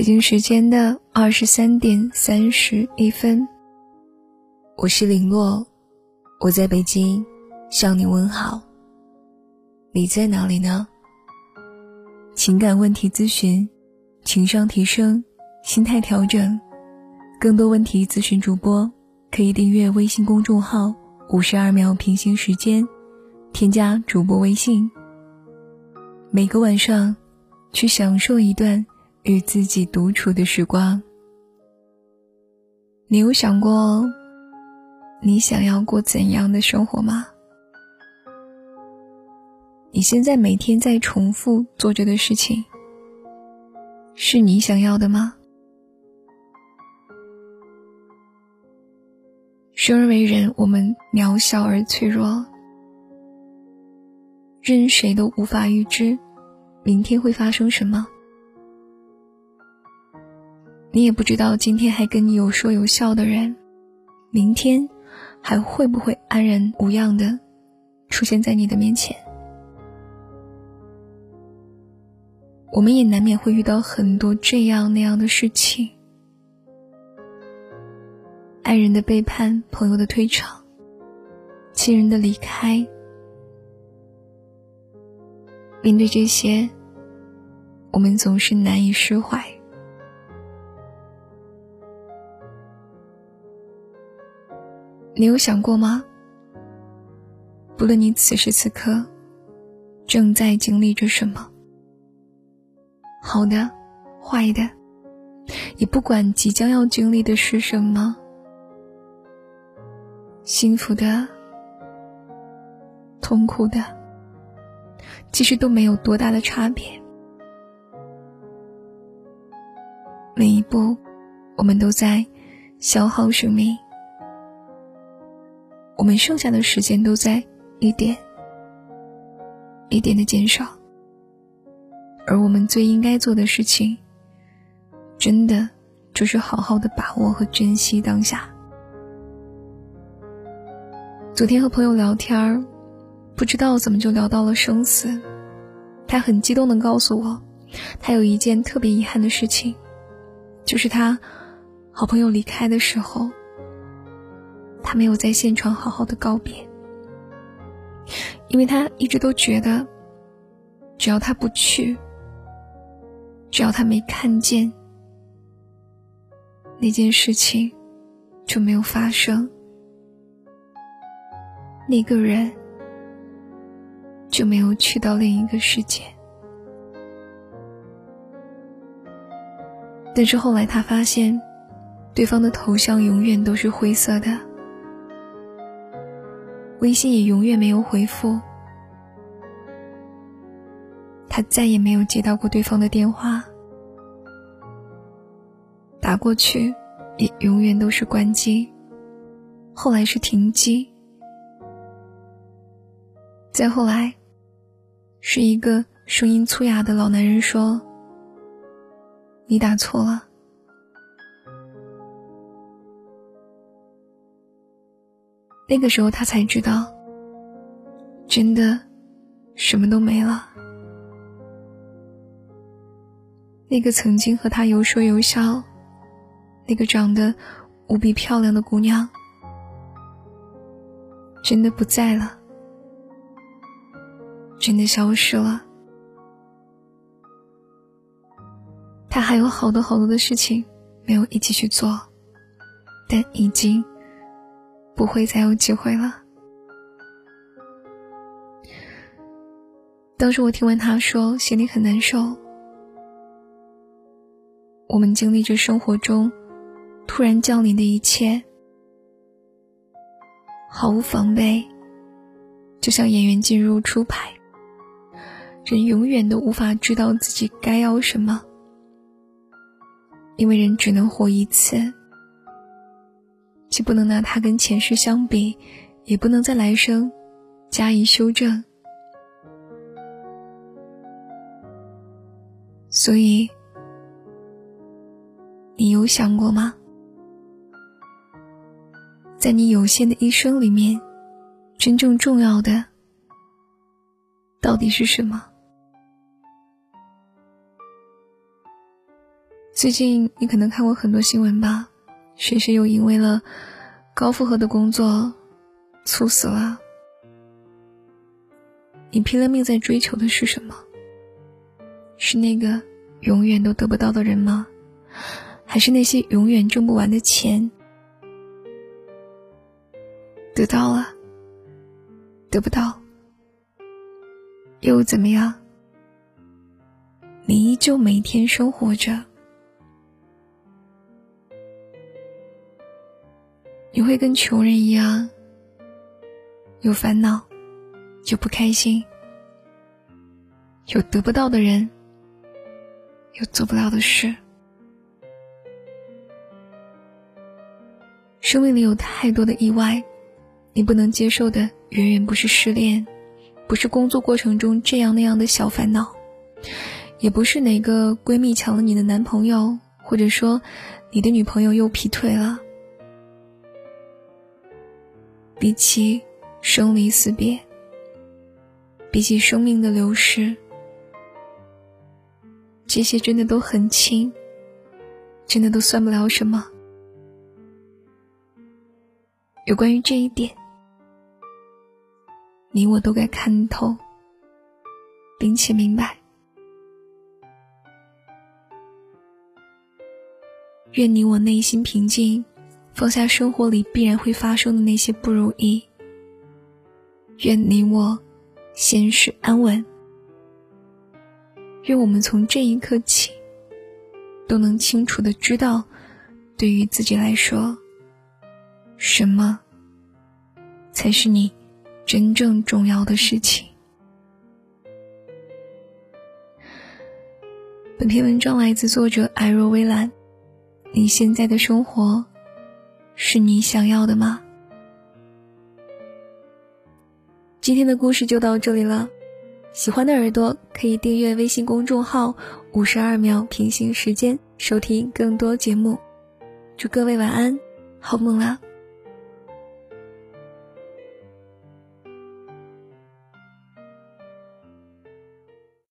北京时间的二十三点三十一分，我是林洛，我在北京向你问好。你在哪里呢？情感问题咨询，情商提升，心态调整，更多问题咨询主播可以订阅微信公众号“五十二秒平行时间”，添加主播微信。每个晚上，去享受一段。与自己独处的时光，你有想过你想要过怎样的生活吗？你现在每天在重复做着的事情，是你想要的吗？生而为人，我们渺小而脆弱，任谁都无法预知明天会发生什么。你也不知道今天还跟你有说有笑的人，明天还会不会安然无恙的出现在你的面前？我们也难免会遇到很多这样那样的事情：爱人的背叛、朋友的退场、亲人的离开。面对这些，我们总是难以释怀。你有想过吗？不论你此时此刻正在经历着什么，好的、坏的，也不管即将要经历的是什么，幸福的、痛苦的，其实都没有多大的差别。每一步，我们都在消耗生命。我们剩下的时间都在一点一点的减少，而我们最应该做的事情，真的就是好好的把握和珍惜当下。昨天和朋友聊天儿，不知道怎么就聊到了生死，他很激动的告诉我，他有一件特别遗憾的事情，就是他好朋友离开的时候。他没有在现场好好的告别，因为他一直都觉得，只要他不去，只要他没看见，那件事情就没有发生，那个人就没有去到另一个世界。但是后来他发现，对方的头像永远都是灰色的。微信也永远没有回复，他再也没有接到过对方的电话，打过去也永远都是关机，后来是停机，再后来，是一个声音粗哑的老男人说：“你打错了。”那个时候，他才知道，真的什么都没了。那个曾经和他有说有笑、那个长得无比漂亮的姑娘，真的不在了，真的消失了。他还有好多好多的事情没有一起去做，但已经。不会再有机会了。当时我听完他说，心里很难受。我们经历着生活中突然降临的一切，毫无防备，就像演员进入初牌，人永远都无法知道自己该要什么，因为人只能活一次。既不能拿它跟前世相比，也不能在来生加以修正。所以，你有想过吗？在你有限的一生里面，真正重要的到底是什么？最近你可能看过很多新闻吧，谁谁又因为了高负荷的工作猝死了？你拼了命在追求的是什么？是那个永远都得不到的人吗？还是那些永远挣不完的钱？得到了，得不到，又怎么样？你依旧每天生活着，你会跟穷人一样，有烦恼，有不开心，有得不到的人，有做不到的事。生命里有太多的意外，你不能接受的远远不是失恋，不是工作过程中这样那样的小烦恼。也不是哪个闺蜜抢了你的男朋友，或者说你的女朋友又劈腿了。比起生离死别，比起生命的流逝，这些真的都很轻，真的都算不了什么。有关于这一点，你我都该看透，并且明白。愿你我内心平静，放下生活里必然会发生的那些不如意。愿你我现实安稳。愿我们从这一刻起，都能清楚的知道，对于自己来说，什么才是你真正重要的事情。本篇文章来自作者艾若微澜。你现在的生活，是你想要的吗？今天的故事就到这里了，喜欢的耳朵可以订阅微信公众号“五十二秒平行时间”，收听更多节目。祝各位晚安，好梦啦！